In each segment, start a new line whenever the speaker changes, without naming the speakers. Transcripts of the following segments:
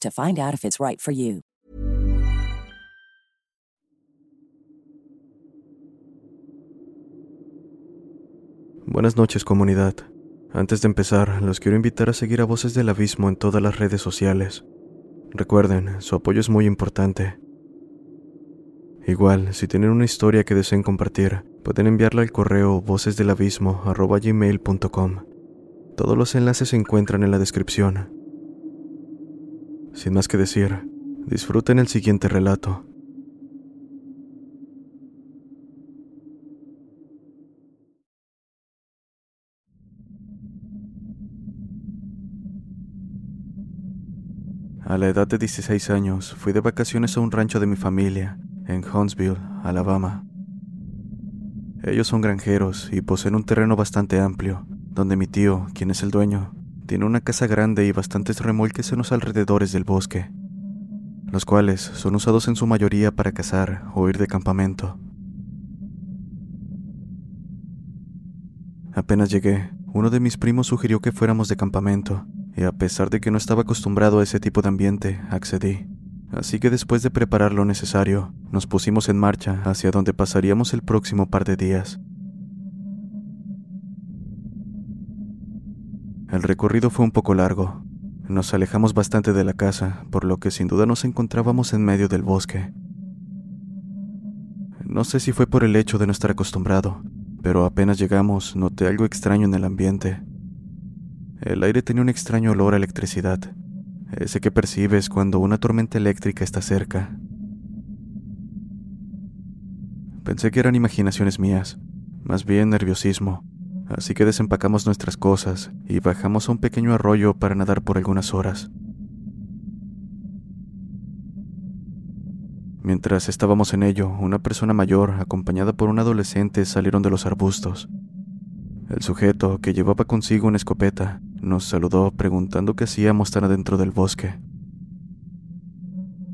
to find out if it's right for you.
Buenas noches comunidad. Antes de empezar, los quiero invitar a seguir a Voces del Abismo en todas las redes sociales. Recuerden, su apoyo es muy importante. Igual, si tienen una historia que deseen compartir, pueden enviarla al correo vocesdelabismo.com. Todos los enlaces se encuentran en la descripción. Sin más que decir, disfruten el siguiente relato. A la edad de 16 años, fui de vacaciones a un rancho de mi familia, en Huntsville, Alabama. Ellos son granjeros y poseen un terreno bastante amplio, donde mi tío, quien es el dueño, tiene una casa grande y bastantes remolques en los alrededores del bosque, los cuales son usados en su mayoría para cazar o ir de campamento. Apenas llegué, uno de mis primos sugirió que fuéramos de campamento, y a pesar de que no estaba acostumbrado a ese tipo de ambiente, accedí. Así que después de preparar lo necesario, nos pusimos en marcha hacia donde pasaríamos el próximo par de días. El recorrido fue un poco largo. Nos alejamos bastante de la casa, por lo que sin duda nos encontrábamos en medio del bosque. No sé si fue por el hecho de no estar acostumbrado, pero apenas llegamos noté algo extraño en el ambiente. El aire tenía un extraño olor a electricidad, ese que percibes cuando una tormenta eléctrica está cerca. Pensé que eran imaginaciones mías, más bien nerviosismo, así que desempacamos nuestras cosas y bajamos a un pequeño arroyo para nadar por algunas horas. Mientras estábamos en ello, una persona mayor, acompañada por un adolescente, salieron de los arbustos. El sujeto, que llevaba consigo una escopeta, nos saludó preguntando qué hacíamos tan adentro del bosque.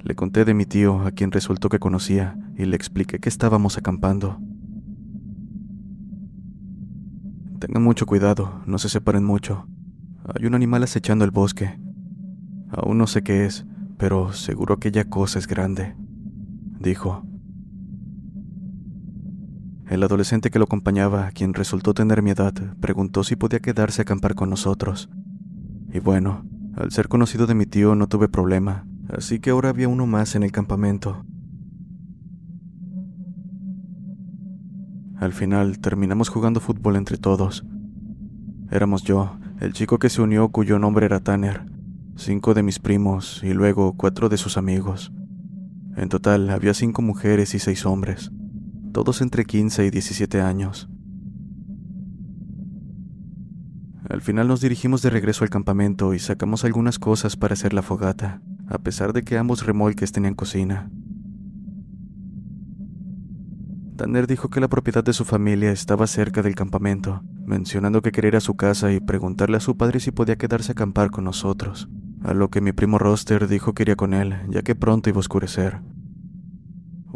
Le conté de mi tío, a quien resultó que conocía, y le expliqué que estábamos acampando. Tengan mucho cuidado, no se separen mucho. Hay un animal acechando el bosque. Aún no sé qué es, pero seguro aquella cosa es grande, dijo. El adolescente que lo acompañaba, quien resultó tener mi edad, preguntó si podía quedarse a acampar con nosotros. Y bueno, al ser conocido de mi tío no tuve problema, así que ahora había uno más en el campamento. Al final terminamos jugando fútbol entre todos. Éramos yo, el chico que se unió cuyo nombre era Tanner, cinco de mis primos y luego cuatro de sus amigos. En total había cinco mujeres y seis hombres, todos entre 15 y 17 años. Al final nos dirigimos de regreso al campamento y sacamos algunas cosas para hacer la fogata, a pesar de que ambos remolques tenían cocina. Tanner dijo que la propiedad de su familia estaba cerca del campamento, mencionando que quería ir a su casa y preguntarle a su padre si podía quedarse a acampar con nosotros, a lo que mi primo Roster dijo que iría con él, ya que pronto iba a oscurecer.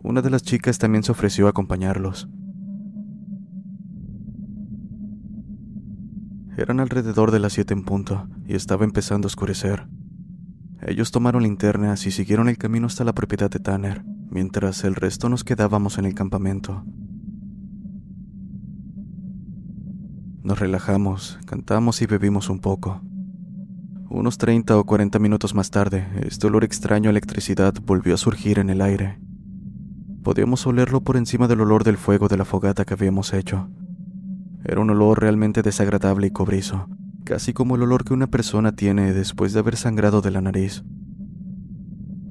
Una de las chicas también se ofreció a acompañarlos. Eran alrededor de las siete en punto y estaba empezando a oscurecer. Ellos tomaron linternas y siguieron el camino hasta la propiedad de Tanner, mientras el resto nos quedábamos en el campamento. Nos relajamos, cantamos y bebimos un poco. Unos 30 o 40 minutos más tarde, este olor extraño a electricidad volvió a surgir en el aire. Podíamos olerlo por encima del olor del fuego de la fogata que habíamos hecho. Era un olor realmente desagradable y cobrizo, casi como el olor que una persona tiene después de haber sangrado de la nariz.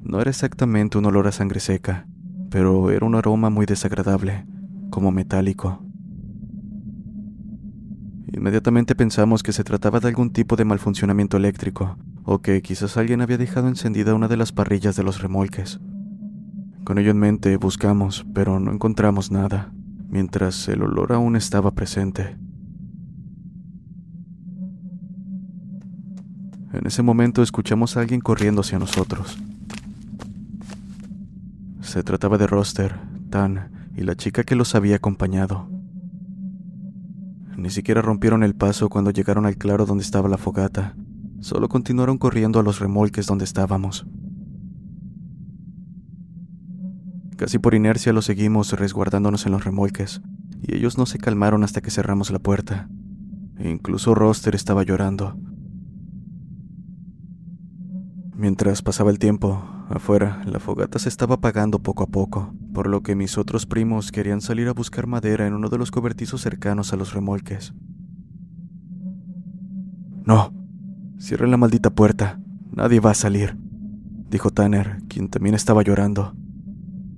No era exactamente un olor a sangre seca, pero era un aroma muy desagradable, como metálico. Inmediatamente pensamos que se trataba de algún tipo de malfuncionamiento eléctrico, o que quizás alguien había dejado encendida una de las parrillas de los remolques. Con ello en mente buscamos, pero no encontramos nada, mientras el olor aún estaba presente. En ese momento escuchamos a alguien corriendo hacia nosotros. Se trataba de Roster, Tan y la chica que los había acompañado. Ni siquiera rompieron el paso cuando llegaron al claro donde estaba la fogata, solo continuaron corriendo a los remolques donde estábamos. Casi por inercia los seguimos resguardándonos en los remolques, y ellos no se calmaron hasta que cerramos la puerta. Incluso Roster estaba llorando. Mientras pasaba el tiempo, afuera, la fogata se estaba apagando poco a poco, por lo que mis otros primos querían salir a buscar madera en uno de los cobertizos cercanos a los remolques. No, cierren la maldita puerta, nadie va a salir, dijo Tanner, quien también estaba llorando.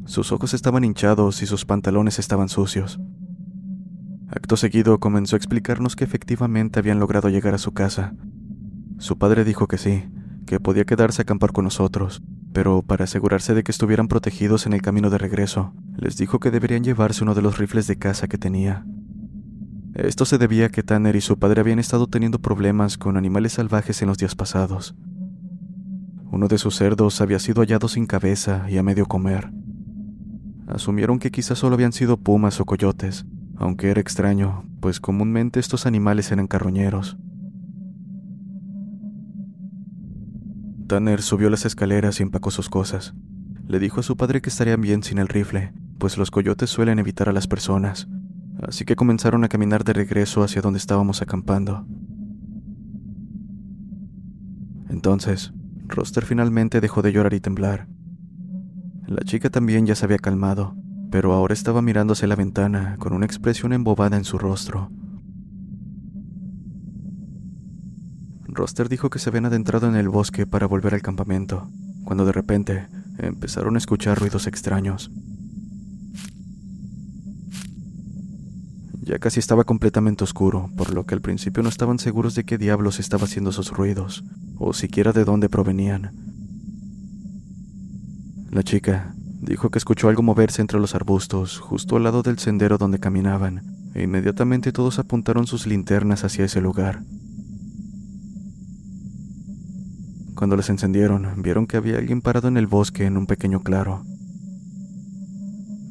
Sus ojos estaban hinchados y sus pantalones estaban sucios. Acto seguido comenzó a explicarnos que efectivamente habían logrado llegar a su casa. Su padre dijo que sí, que podía quedarse a acampar con nosotros, pero para asegurarse de que estuvieran protegidos en el camino de regreso, les dijo que deberían llevarse uno de los rifles de caza que tenía. Esto se debía a que Tanner y su padre habían estado teniendo problemas con animales salvajes en los días pasados. Uno de sus cerdos había sido hallado sin cabeza y a medio comer. Asumieron que quizás solo habían sido pumas o coyotes, aunque era extraño, pues comúnmente estos animales eran carroñeros. Tanner subió las escaleras y empacó sus cosas. Le dijo a su padre que estarían bien sin el rifle, pues los coyotes suelen evitar a las personas, así que comenzaron a caminar de regreso hacia donde estábamos acampando. Entonces, Roster finalmente dejó de llorar y temblar, la chica también ya se había calmado, pero ahora estaba mirando hacia la ventana con una expresión embobada en su rostro. Roster dijo que se habían adentrado en el bosque para volver al campamento, cuando de repente empezaron a escuchar ruidos extraños. Ya casi estaba completamente oscuro, por lo que al principio no estaban seguros de qué diablos estaba haciendo esos ruidos, o siquiera de dónde provenían. La chica dijo que escuchó algo moverse entre los arbustos, justo al lado del sendero donde caminaban, e inmediatamente todos apuntaron sus linternas hacia ese lugar. Cuando las encendieron, vieron que había alguien parado en el bosque en un pequeño claro.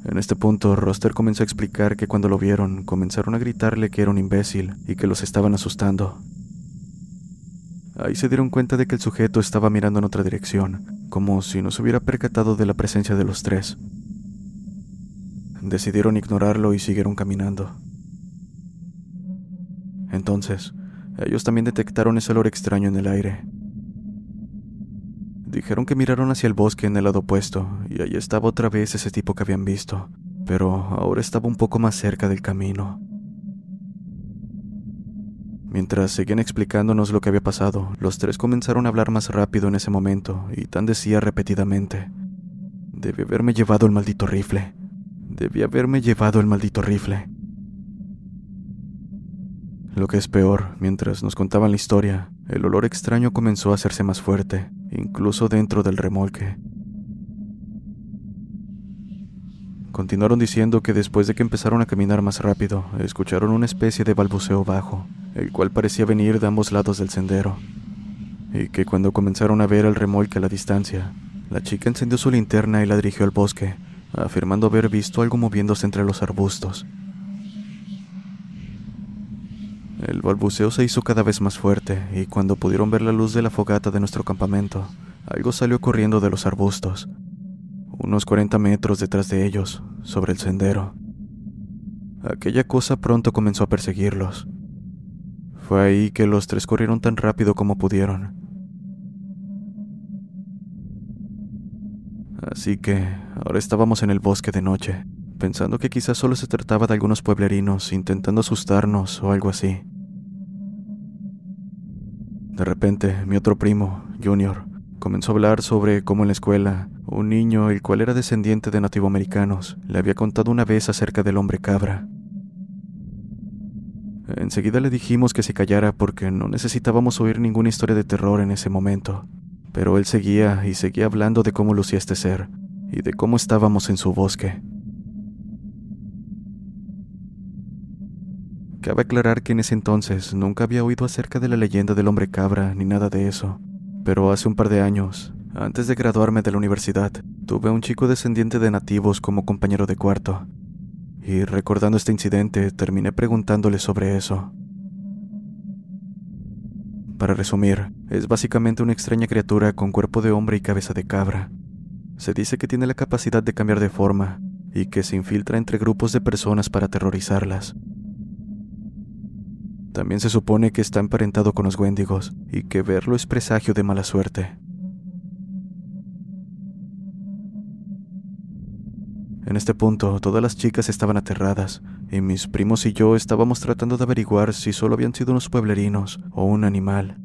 En este punto, Roster comenzó a explicar que cuando lo vieron, comenzaron a gritarle que era un imbécil y que los estaban asustando. Ahí se dieron cuenta de que el sujeto estaba mirando en otra dirección, como si no se hubiera percatado de la presencia de los tres. Decidieron ignorarlo y siguieron caminando. Entonces, ellos también detectaron ese olor extraño en el aire. Dijeron que miraron hacia el bosque en el lado opuesto, y allí estaba otra vez ese tipo que habían visto, pero ahora estaba un poco más cerca del camino. Mientras seguían explicándonos lo que había pasado, los tres comenzaron a hablar más rápido en ese momento, y Tan decía repetidamente, Debí haberme llevado el maldito rifle. Debí haberme llevado el maldito rifle. Lo que es peor, mientras nos contaban la historia, el olor extraño comenzó a hacerse más fuerte, incluso dentro del remolque. Continuaron diciendo que después de que empezaron a caminar más rápido, escucharon una especie de balbuceo bajo, el cual parecía venir de ambos lados del sendero, y que cuando comenzaron a ver el remolque a la distancia, la chica encendió su linterna y la dirigió al bosque, afirmando haber visto algo moviéndose entre los arbustos. El balbuceo se hizo cada vez más fuerte, y cuando pudieron ver la luz de la fogata de nuestro campamento, algo salió corriendo de los arbustos, unos 40 metros detrás de ellos, sobre el sendero. Aquella cosa pronto comenzó a perseguirlos. Fue ahí que los tres corrieron tan rápido como pudieron. Así que ahora estábamos en el bosque de noche pensando que quizás solo se trataba de algunos pueblerinos intentando asustarnos o algo así. De repente, mi otro primo, Junior, comenzó a hablar sobre cómo en la escuela, un niño, el cual era descendiente de nativoamericanos, le había contado una vez acerca del hombre cabra. Enseguida le dijimos que se callara porque no necesitábamos oír ninguna historia de terror en ese momento, pero él seguía y seguía hablando de cómo lucía este ser y de cómo estábamos en su bosque. Cabe aclarar que en ese entonces nunca había oído acerca de la leyenda del hombre cabra ni nada de eso, pero hace un par de años, antes de graduarme de la universidad, tuve a un chico descendiente de nativos como compañero de cuarto, y recordando este incidente terminé preguntándole sobre eso. Para resumir, es básicamente una extraña criatura con cuerpo de hombre y cabeza de cabra. Se dice que tiene la capacidad de cambiar de forma y que se infiltra entre grupos de personas para aterrorizarlas. También se supone que está emparentado con los Wendigos y que verlo es presagio de mala suerte. En este punto, todas las chicas estaban aterradas, y mis primos y yo estábamos tratando de averiguar si solo habían sido unos pueblerinos o un animal.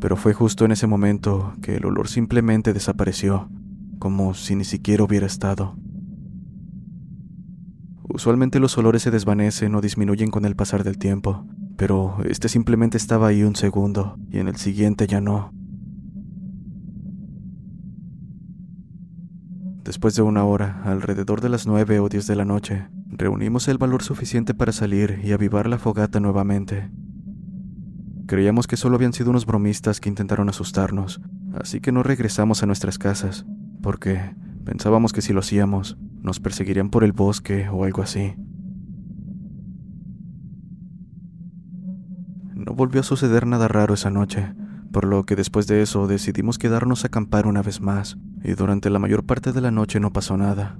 Pero fue justo en ese momento que el olor simplemente desapareció, como si ni siquiera hubiera estado. Usualmente los olores se desvanecen o disminuyen con el pasar del tiempo, pero este simplemente estaba ahí un segundo y en el siguiente ya no. Después de una hora, alrededor de las nueve o diez de la noche, reunimos el valor suficiente para salir y avivar la fogata nuevamente. Creíamos que solo habían sido unos bromistas que intentaron asustarnos, así que no regresamos a nuestras casas, porque pensábamos que si lo hacíamos, nos perseguirían por el bosque o algo así. No volvió a suceder nada raro esa noche, por lo que después de eso decidimos quedarnos a acampar una vez más, y durante la mayor parte de la noche no pasó nada.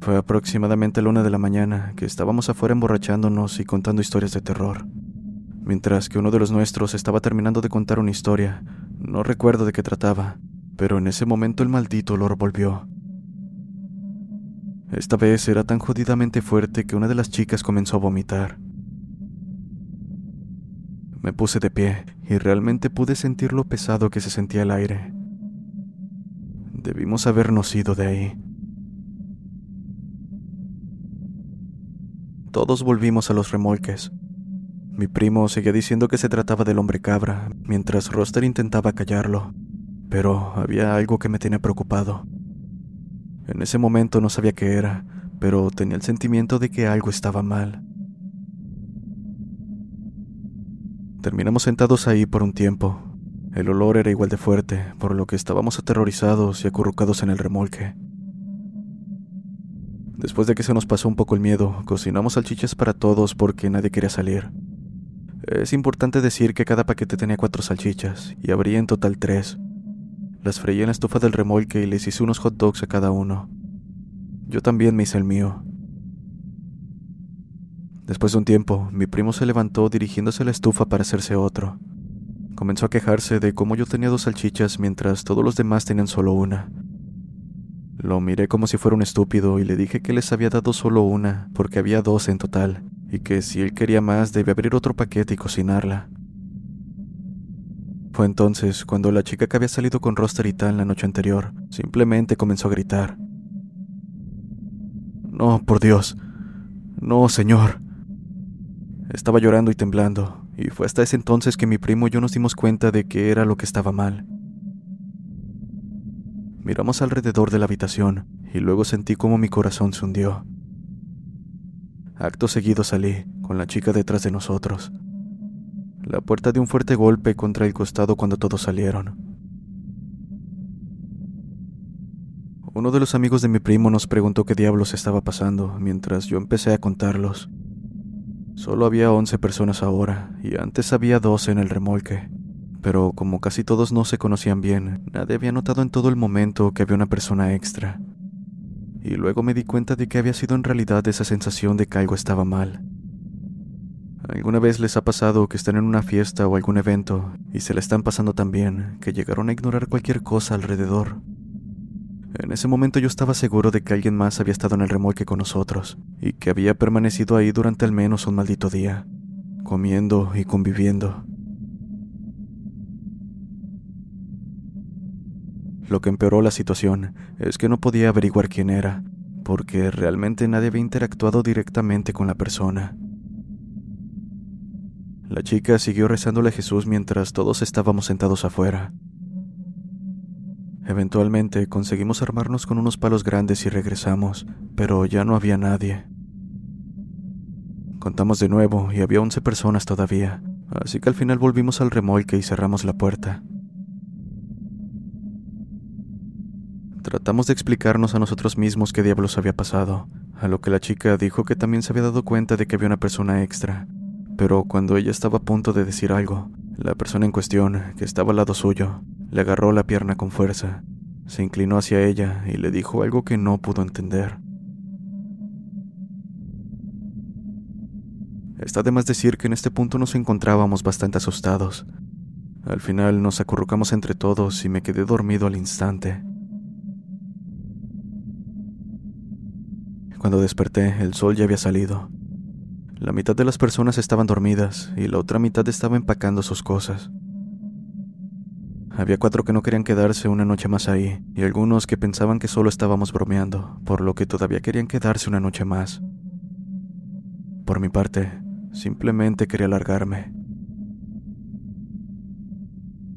Fue aproximadamente la una de la mañana que estábamos afuera emborrachándonos y contando historias de terror. Mientras que uno de los nuestros estaba terminando de contar una historia, no recuerdo de qué trataba, pero en ese momento el maldito olor volvió. Esta vez era tan jodidamente fuerte que una de las chicas comenzó a vomitar. Me puse de pie y realmente pude sentir lo pesado que se sentía el aire. Debimos habernos ido de ahí. Todos volvimos a los remolques. Mi primo seguía diciendo que se trataba del hombre cabra, mientras Roster intentaba callarlo, pero había algo que me tenía preocupado. En ese momento no sabía qué era, pero tenía el sentimiento de que algo estaba mal. Terminamos sentados ahí por un tiempo. El olor era igual de fuerte, por lo que estábamos aterrorizados y acurrucados en el remolque. Después de que se nos pasó un poco el miedo, cocinamos salchichas para todos porque nadie quería salir. Es importante decir que cada paquete tenía cuatro salchichas, y habría en total tres. Las freí en la estufa del remolque y les hice unos hot dogs a cada uno. Yo también me hice el mío. Después de un tiempo, mi primo se levantó dirigiéndose a la estufa para hacerse otro. Comenzó a quejarse de cómo yo tenía dos salchichas mientras todos los demás tenían solo una. Lo miré como si fuera un estúpido y le dije que les había dado solo una porque había dos en total y que si él quería más debía abrir otro paquete y cocinarla. Fue entonces cuando la chica que había salido con Roster y tal la noche anterior simplemente comenzó a gritar. No, por Dios. No, señor. Estaba llorando y temblando, y fue hasta ese entonces que mi primo y yo nos dimos cuenta de que era lo que estaba mal. Miramos alrededor de la habitación y luego sentí como mi corazón se hundió. Acto seguido salí, con la chica detrás de nosotros. La puerta dio un fuerte golpe contra el costado cuando todos salieron. Uno de los amigos de mi primo nos preguntó qué diablos estaba pasando mientras yo empecé a contarlos. Solo había once personas ahora y antes había doce en el remolque, pero como casi todos no se conocían bien, nadie había notado en todo el momento que había una persona extra. Y luego me di cuenta de que había sido en realidad esa sensación de que algo estaba mal. ¿Alguna vez les ha pasado que están en una fiesta o algún evento y se la están pasando tan bien que llegaron a ignorar cualquier cosa alrededor? En ese momento yo estaba seguro de que alguien más había estado en el remolque con nosotros y que había permanecido ahí durante al menos un maldito día, comiendo y conviviendo. Lo que empeoró la situación es que no podía averiguar quién era, porque realmente nadie había interactuado directamente con la persona. La chica siguió rezándole a Jesús mientras todos estábamos sentados afuera. Eventualmente conseguimos armarnos con unos palos grandes y regresamos, pero ya no había nadie. Contamos de nuevo y había 11 personas todavía, así que al final volvimos al remolque y cerramos la puerta. Tratamos de explicarnos a nosotros mismos qué diablos había pasado, a lo que la chica dijo que también se había dado cuenta de que había una persona extra, pero cuando ella estaba a punto de decir algo, la persona en cuestión, que estaba al lado suyo, le agarró la pierna con fuerza, se inclinó hacia ella y le dijo algo que no pudo entender. Está de más decir que en este punto nos encontrábamos bastante asustados. Al final nos acurrucamos entre todos y me quedé dormido al instante. Cuando desperté, el sol ya había salido. La mitad de las personas estaban dormidas y la otra mitad estaba empacando sus cosas. Había cuatro que no querían quedarse una noche más ahí y algunos que pensaban que solo estábamos bromeando, por lo que todavía querían quedarse una noche más. Por mi parte, simplemente quería largarme.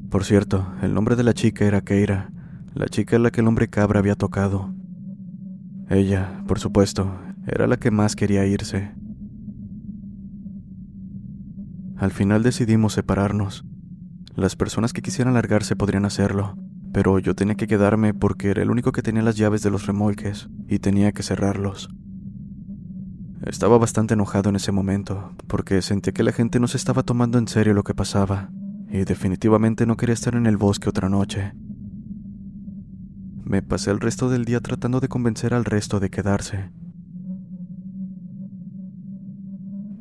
Por cierto, el nombre de la chica era Keira, la chica a la que el hombre cabra había tocado. Ella, por supuesto, era la que más quería irse. Al final decidimos separarnos. Las personas que quisieran largarse podrían hacerlo, pero yo tenía que quedarme porque era el único que tenía las llaves de los remolques y tenía que cerrarlos. Estaba bastante enojado en ese momento, porque sentí que la gente no se estaba tomando en serio lo que pasaba, y definitivamente no quería estar en el bosque otra noche. Me pasé el resto del día tratando de convencer al resto de quedarse.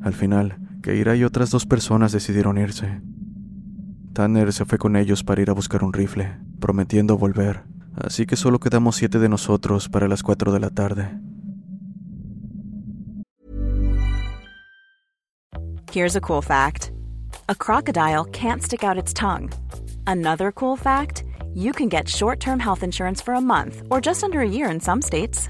Al final, Keira y otras dos personas decidieron irse. Tanner se fue con ellos para ir a buscar un rifle, prometiendo volver, así que solo quedamos siete de nosotros para las cuatro de la tarde.
Here's a cool fact. A crocodile can't stick out its tongue. Another cool fact, you can get short-term health insurance for a month or just under a year in some states.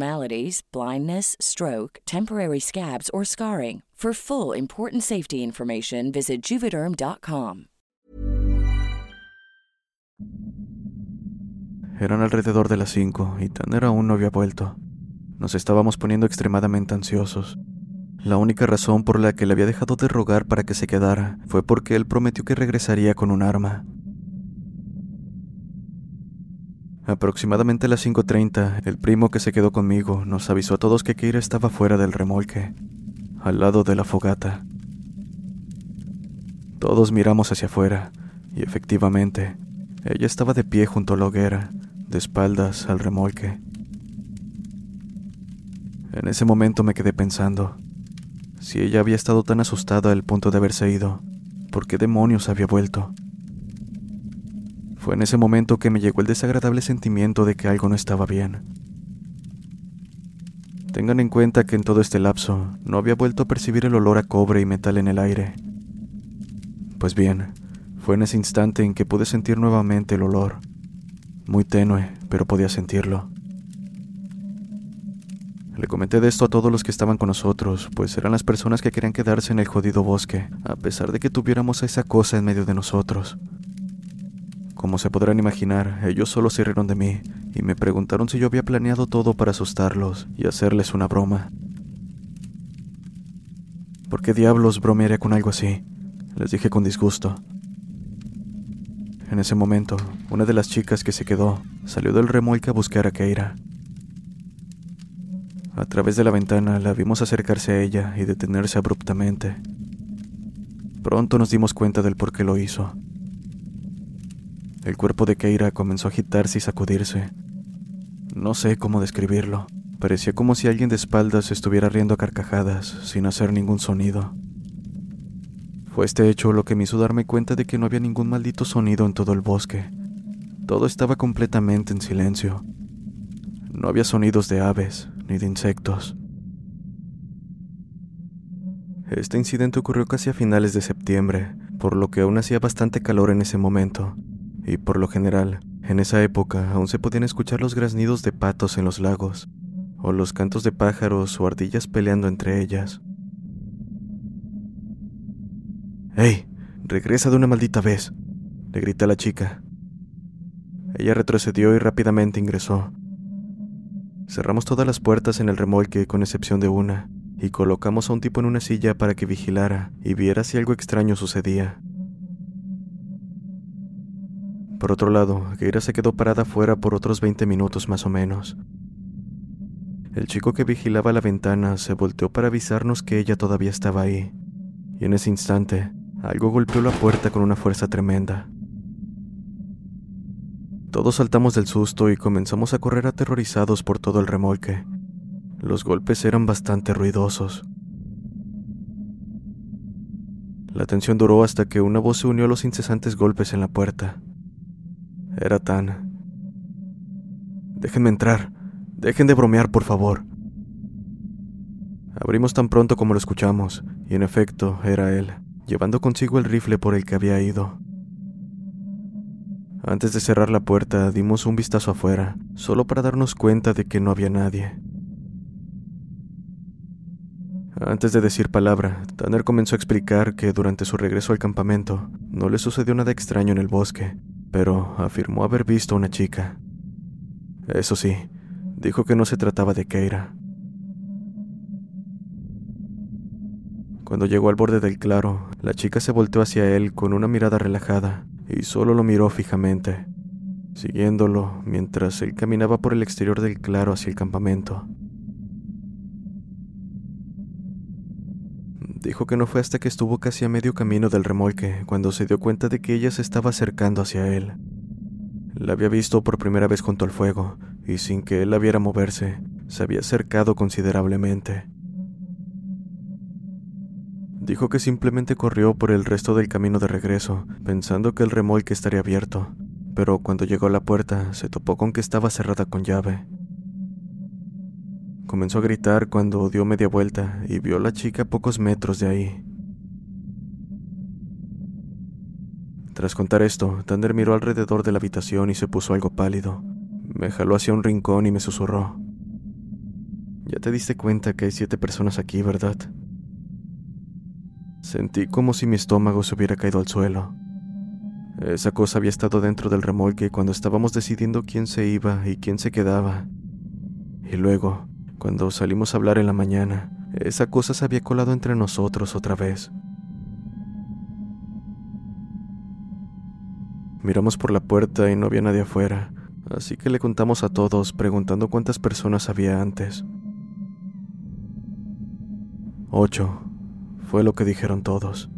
blindness, stroke, temporary scabs, or scarring. For full important safety information, visit juvederm.com.
Eran alrededor de las cinco y Tanner aún no había vuelto. Nos estábamos poniendo extremadamente ansiosos. La única razón por la que le había dejado de rogar para que se quedara fue porque él prometió que regresaría con un arma. Aproximadamente a las 5.30, el primo que se quedó conmigo nos avisó a todos que Keira estaba fuera del remolque al lado de la fogata. Todos miramos hacia afuera, y efectivamente, ella estaba de pie junto a la hoguera, de espaldas al remolque. En ese momento me quedé pensando, si ella había estado tan asustada al punto de haberse ido, ¿por qué demonios había vuelto? Fue en ese momento que me llegó el desagradable sentimiento de que algo no estaba bien. Tengan en cuenta que en todo este lapso no había vuelto a percibir el olor a cobre y metal en el aire. Pues bien, fue en ese instante en que pude sentir nuevamente el olor. Muy tenue, pero podía sentirlo. Le comenté de esto a todos los que estaban con nosotros, pues eran las personas que querían quedarse en el jodido bosque, a pesar de que tuviéramos esa cosa en medio de nosotros. Como se podrán imaginar, ellos solo se rieron de mí y me preguntaron si yo había planeado todo para asustarlos y hacerles una broma. ¿Por qué diablos bromearía con algo así? Les dije con disgusto. En ese momento, una de las chicas que se quedó salió del remolque a buscar a Keira. A través de la ventana la vimos acercarse a ella y detenerse abruptamente. Pronto nos dimos cuenta del por qué lo hizo. El cuerpo de Keira comenzó a agitarse y sacudirse. No sé cómo describirlo. Parecía como si alguien de espaldas estuviera riendo a carcajadas, sin hacer ningún sonido. Fue este hecho lo que me hizo darme cuenta de que no había ningún maldito sonido en todo el bosque. Todo estaba completamente en silencio. No había sonidos de aves, ni de insectos. Este incidente ocurrió casi a finales de septiembre, por lo que aún hacía bastante calor en ese momento, y por lo general, en esa época aún se podían escuchar los graznidos de patos en los lagos, o los cantos de pájaros o ardillas peleando entre ellas. ¡Hey! Regresa de una maldita vez, le grité a la chica. Ella retrocedió y rápidamente ingresó, Cerramos todas las puertas en el remolque con excepción de una, y colocamos a un tipo en una silla para que vigilara y viera si algo extraño sucedía. Por otro lado, Geira se quedó parada afuera por otros 20 minutos más o menos. El chico que vigilaba la ventana se volteó para avisarnos que ella todavía estaba ahí, y en ese instante, algo golpeó la puerta con una fuerza tremenda. Todos saltamos del susto y comenzamos a correr aterrorizados por todo el remolque. Los golpes eran bastante ruidosos. La tensión duró hasta que una voz se unió a los incesantes golpes en la puerta. Era tan... Déjenme entrar. Dejen de bromear, por favor. Abrimos tan pronto como lo escuchamos, y en efecto era él, llevando consigo el rifle por el que había ido. Antes de cerrar la puerta dimos un vistazo afuera, solo para darnos cuenta de que no había nadie. Antes de decir palabra, Tanner comenzó a explicar que durante su regreso al campamento no le sucedió nada extraño en el bosque, pero afirmó haber visto a una chica. Eso sí, dijo que no se trataba de Keira. Cuando llegó al borde del claro, la chica se volteó hacia él con una mirada relajada y solo lo miró fijamente, siguiéndolo mientras él caminaba por el exterior del claro hacia el campamento. Dijo que no fue hasta que estuvo casi a medio camino del remolque cuando se dio cuenta de que ella se estaba acercando hacia él. La había visto por primera vez junto al fuego, y sin que él la viera moverse, se había acercado considerablemente. Dijo que simplemente corrió por el resto del camino de regreso, pensando que el remolque estaría abierto, pero cuando llegó a la puerta se topó con que estaba cerrada con llave. Comenzó a gritar cuando dio media vuelta y vio a la chica a pocos metros de ahí. Tras contar esto, Tander miró alrededor de la habitación y se puso algo pálido. Me jaló hacia un rincón y me susurró. Ya te diste cuenta que hay siete personas aquí, ¿verdad? Sentí como si mi estómago se hubiera caído al suelo. Esa cosa había estado dentro del remolque cuando estábamos decidiendo quién se iba y quién se quedaba. Y luego, cuando salimos a hablar en la mañana, esa cosa se había colado entre nosotros otra vez. Miramos por la puerta y no había nadie afuera, así que le contamos a todos preguntando cuántas personas había antes. Ocho, fue lo que dijeron todos.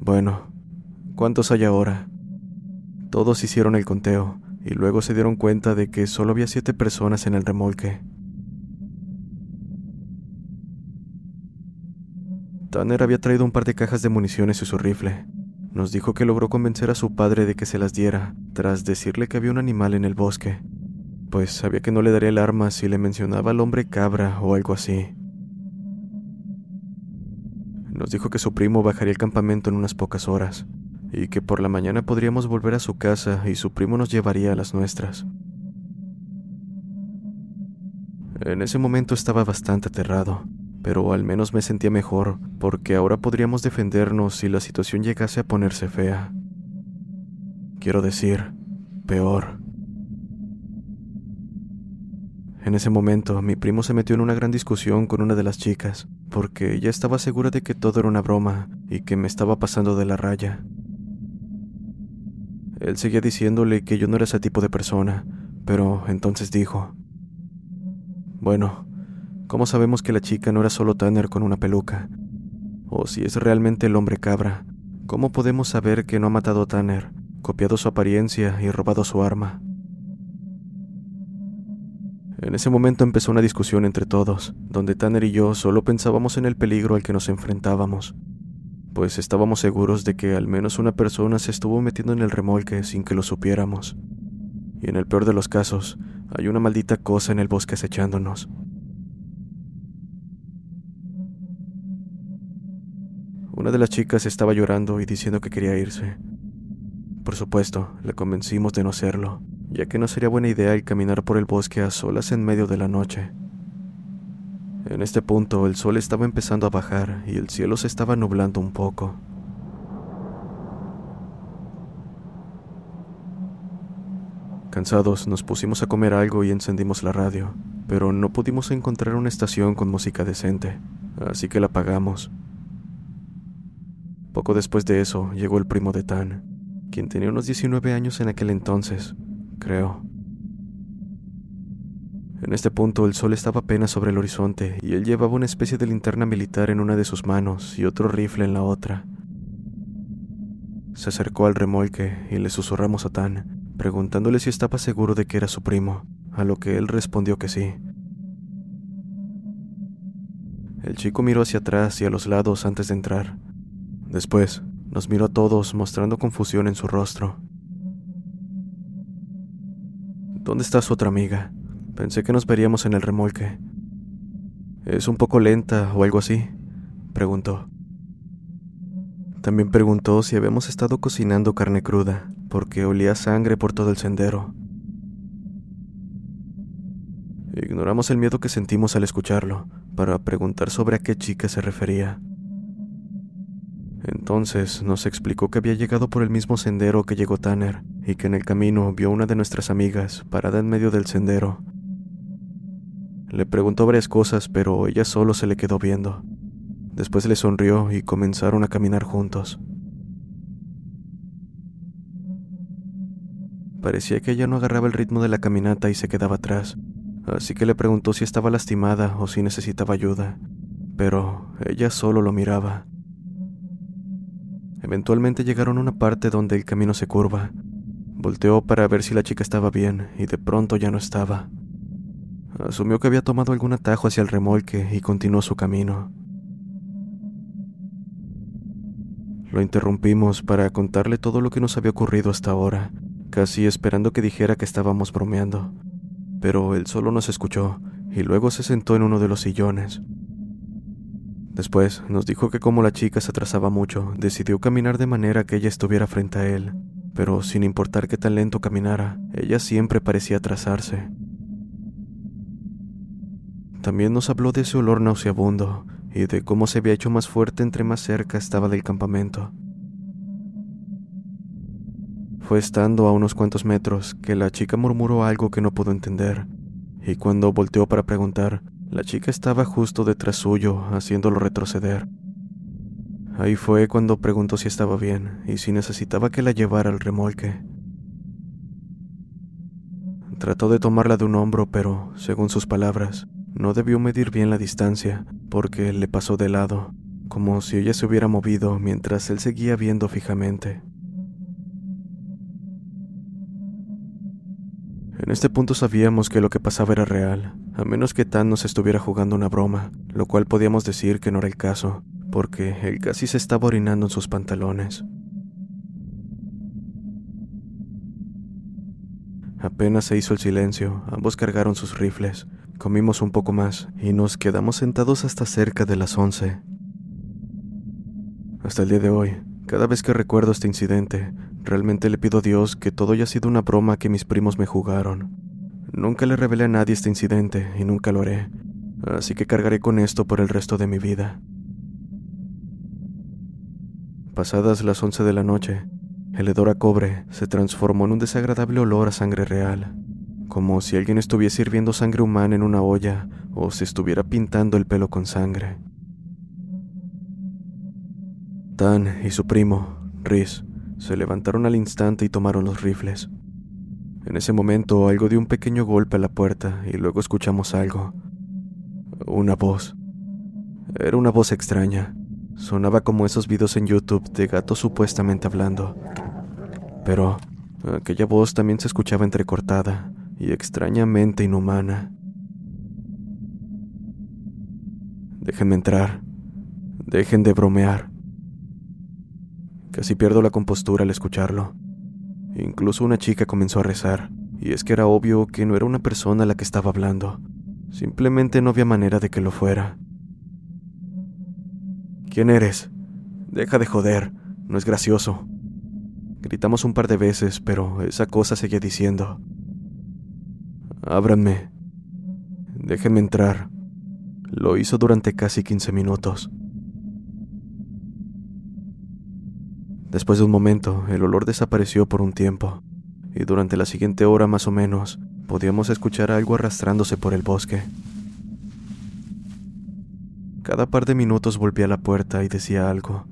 Bueno, ¿cuántos hay ahora? Todos hicieron el conteo y luego se dieron cuenta de que solo había siete personas en el remolque. Tanner había traído un par de cajas de municiones y su rifle. Nos dijo que logró convencer a su padre de que se las diera, tras decirle que había un animal en el bosque, pues sabía que no le daría el arma si le mencionaba al hombre cabra o algo así. Nos dijo que su primo bajaría el campamento en unas pocas horas, y que por la mañana podríamos volver a su casa y su primo nos llevaría a las nuestras. En ese momento estaba bastante aterrado, pero al menos me sentía mejor, porque ahora podríamos defendernos si la situación llegase a ponerse fea. Quiero decir, peor. En ese momento, mi primo se metió en una gran discusión con una de las chicas, porque ella estaba segura de que todo era una broma y que me estaba pasando de la raya. Él seguía diciéndole que yo no era ese tipo de persona, pero entonces dijo, bueno, ¿cómo sabemos que la chica no era solo Tanner con una peluca? O si es realmente el hombre cabra, ¿cómo podemos saber que no ha matado a Tanner, copiado su apariencia y robado su arma? En ese momento empezó una discusión entre todos, donde Tanner y yo solo pensábamos en el peligro al que nos enfrentábamos, pues estábamos seguros de que al menos una persona se estuvo metiendo en el remolque sin que lo supiéramos. Y en el peor de los casos, hay una maldita cosa en el bosque acechándonos. Una de las chicas estaba llorando y diciendo que quería irse. Por supuesto, le convencimos de no hacerlo, ya que no sería buena idea el caminar por el bosque a solas en medio de la noche. En este punto el sol estaba empezando a bajar y el cielo se estaba nublando un poco. Cansados, nos pusimos a comer algo y encendimos la radio, pero no pudimos encontrar una estación con música decente, así que la apagamos. Poco después de eso, llegó el primo de Tan, quien tenía unos 19 años en aquel entonces, creo. En este punto el sol estaba apenas sobre el horizonte y él llevaba una especie de linterna militar en una de sus manos y otro rifle en la otra. Se acercó al remolque y le susurramos a Tan, preguntándole si estaba seguro de que era su primo, a lo que él respondió que sí. El chico miró hacia atrás y a los lados antes de entrar. Después, nos miró a todos mostrando confusión en su rostro. ¿Dónde está su otra amiga? Pensé que nos veríamos en el remolque. ¿Es un poco lenta o algo así? preguntó. También preguntó si habíamos estado cocinando carne cruda, porque olía sangre por todo el sendero. Ignoramos el miedo que sentimos al escucharlo, para preguntar sobre a qué chica se refería. Entonces nos explicó que había llegado por el mismo sendero que llegó Tanner y que en el camino vio una de nuestras amigas parada en medio del sendero. Le preguntó varias cosas, pero ella solo se le quedó viendo. Después le sonrió y comenzaron a caminar juntos. Parecía que ella no agarraba el ritmo de la caminata y se quedaba atrás, así que le preguntó si estaba lastimada o si necesitaba ayuda, pero ella solo lo miraba. Eventualmente llegaron a una parte donde el camino se curva. Volteó para ver si la chica estaba bien y de pronto ya no estaba. Asumió que había tomado algún atajo hacia el remolque y continuó su camino. Lo interrumpimos para contarle todo lo que nos había ocurrido hasta ahora, casi esperando que dijera que estábamos bromeando. Pero él solo nos escuchó y luego se sentó en uno de los sillones. Después nos dijo que como la chica se atrasaba mucho, decidió caminar de manera que ella estuviera frente a él, pero sin importar qué tan lento caminara, ella siempre parecía atrasarse. También nos habló de ese olor nauseabundo y de cómo se había hecho más fuerte entre más cerca estaba del campamento. Fue estando a unos cuantos metros que la chica murmuró algo que no pudo entender, y cuando volteó para preguntar, la chica estaba justo detrás suyo, haciéndolo retroceder. Ahí fue cuando preguntó si estaba bien y si necesitaba que la llevara al remolque. Trató de tomarla de un hombro, pero, según sus palabras, no debió medir bien la distancia, porque le pasó de lado, como si ella se hubiera movido mientras él seguía viendo fijamente. En este punto sabíamos que lo que pasaba era real, a menos que Tan nos estuviera jugando una broma, lo cual podíamos decir que no era el caso, porque él casi se estaba orinando en sus pantalones. Apenas se hizo el silencio, ambos cargaron sus rifles, comimos un poco más y nos quedamos sentados hasta cerca de las once. Hasta el día de hoy, cada vez que recuerdo este incidente, realmente le pido a Dios que todo haya sido una broma que mis primos me jugaron. Nunca le revelé a nadie este incidente y nunca lo haré, así que cargaré con esto por el resto de mi vida. Pasadas las once de la noche, el hedor a cobre se transformó en un desagradable olor a sangre real, como si alguien estuviese hirviendo sangre humana en una olla o se estuviera pintando el pelo con sangre. Tan y su primo, Riz, se levantaron al instante y tomaron los rifles. En ese momento algo dio un pequeño golpe a la puerta y luego escuchamos algo. Una voz. Era una voz extraña. Sonaba como esos videos en YouTube de gatos supuestamente hablando. Pero aquella voz también se escuchaba entrecortada y extrañamente inhumana. Déjenme entrar. Dejen de bromear. Casi pierdo la compostura al escucharlo. Incluso una chica comenzó a rezar, y es que era obvio que no era una persona la que estaba hablando. Simplemente no había manera de que lo fuera. ¿Quién eres? Deja de joder, no es gracioso. Gritamos un par de veces, pero esa cosa seguía diciendo. Ábranme. Déjenme entrar. Lo hizo durante casi 15 minutos. Después de un momento, el olor desapareció por un tiempo, y durante la siguiente hora más o menos, podíamos escuchar algo arrastrándose por el bosque. Cada par de minutos volvía a la puerta y decía algo.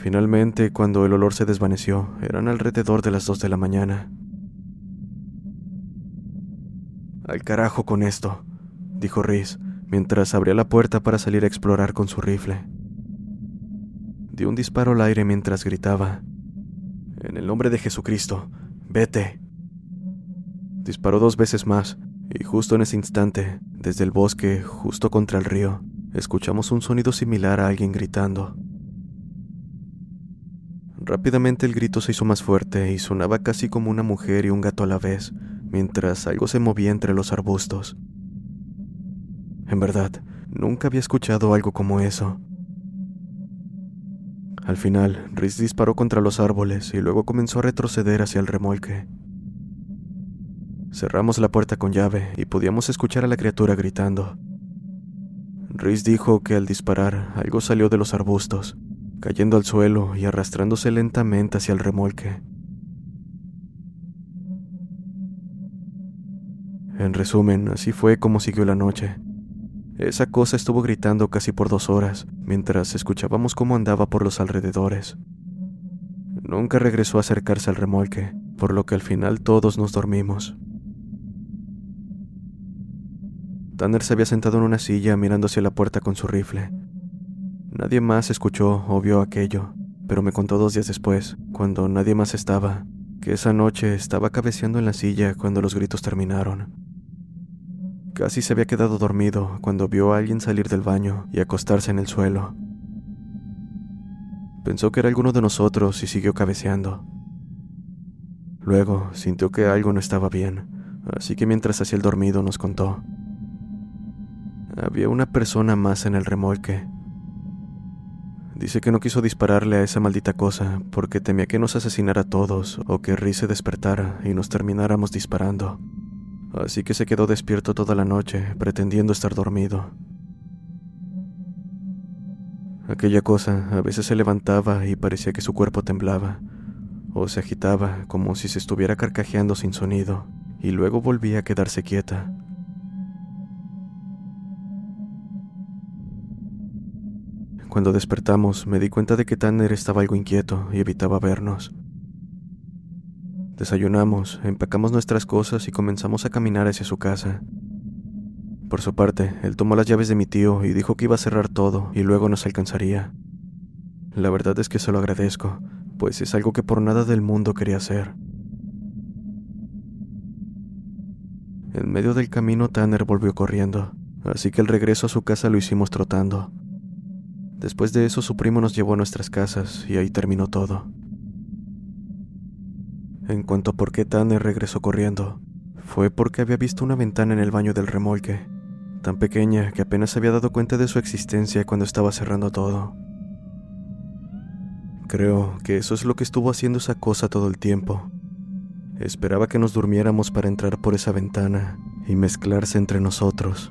Finalmente, cuando el olor se desvaneció, eran alrededor de las dos de la mañana. Al carajo con esto, dijo Riz, mientras abría la puerta para salir a explorar con su rifle. Dio un disparo al aire mientras gritaba, En el nombre de Jesucristo, vete. Disparó dos veces más, y justo en ese instante, desde el bosque, justo contra el río, escuchamos un sonido similar a alguien gritando. Rápidamente el grito se hizo más fuerte y sonaba casi como una mujer y un gato a la vez, mientras algo se movía entre los arbustos. En verdad, nunca había escuchado algo como eso. Al final, Riz disparó contra los árboles y luego comenzó a retroceder hacia el remolque. Cerramos la puerta con llave y podíamos escuchar a la criatura gritando. Riz dijo que al disparar algo salió de los arbustos, cayendo al suelo y arrastrándose lentamente hacia el remolque. En resumen, así fue como siguió la noche. Esa cosa estuvo gritando casi por dos horas, mientras escuchábamos cómo andaba por los alrededores. Nunca regresó a acercarse al remolque, por lo que al final todos nos dormimos. Tanner se había sentado en una silla mirando hacia la puerta con su rifle, Nadie más escuchó o vio aquello, pero me contó dos días después, cuando nadie más estaba, que esa noche estaba cabeceando en la silla cuando los gritos terminaron. Casi se había quedado dormido cuando vio a alguien salir del baño y acostarse en el suelo. Pensó que era alguno de nosotros y siguió cabeceando. Luego sintió que algo no estaba bien, así que mientras hacía el dormido nos contó. Había una persona más en el remolque, Dice que no quiso dispararle a esa maldita cosa porque temía que nos asesinara a todos o que Riz se despertara y nos termináramos disparando. Así que se quedó despierto toda la noche, pretendiendo estar dormido. Aquella cosa a veces se levantaba y parecía que su cuerpo temblaba, o se agitaba como si se estuviera carcajeando sin sonido, y luego volvía a quedarse quieta. Cuando despertamos, me di cuenta de que Tanner estaba algo inquieto y evitaba vernos. Desayunamos, empacamos nuestras cosas y comenzamos a caminar hacia su casa. Por su parte, él tomó las llaves de mi tío y dijo que iba a cerrar todo y luego nos alcanzaría. La verdad es que se lo agradezco, pues es algo que por nada del mundo quería hacer. En medio del camino Tanner volvió corriendo, así que el regreso a su casa lo hicimos trotando. Después de eso su primo nos llevó a nuestras casas y ahí terminó todo. En cuanto a por qué Tanner regresó corriendo, fue porque había visto una ventana en el baño del remolque, tan pequeña que apenas había dado cuenta de su existencia cuando estaba cerrando todo. Creo que eso es lo que estuvo haciendo esa cosa todo el tiempo. Esperaba que nos durmiéramos para entrar por esa ventana y mezclarse entre nosotros.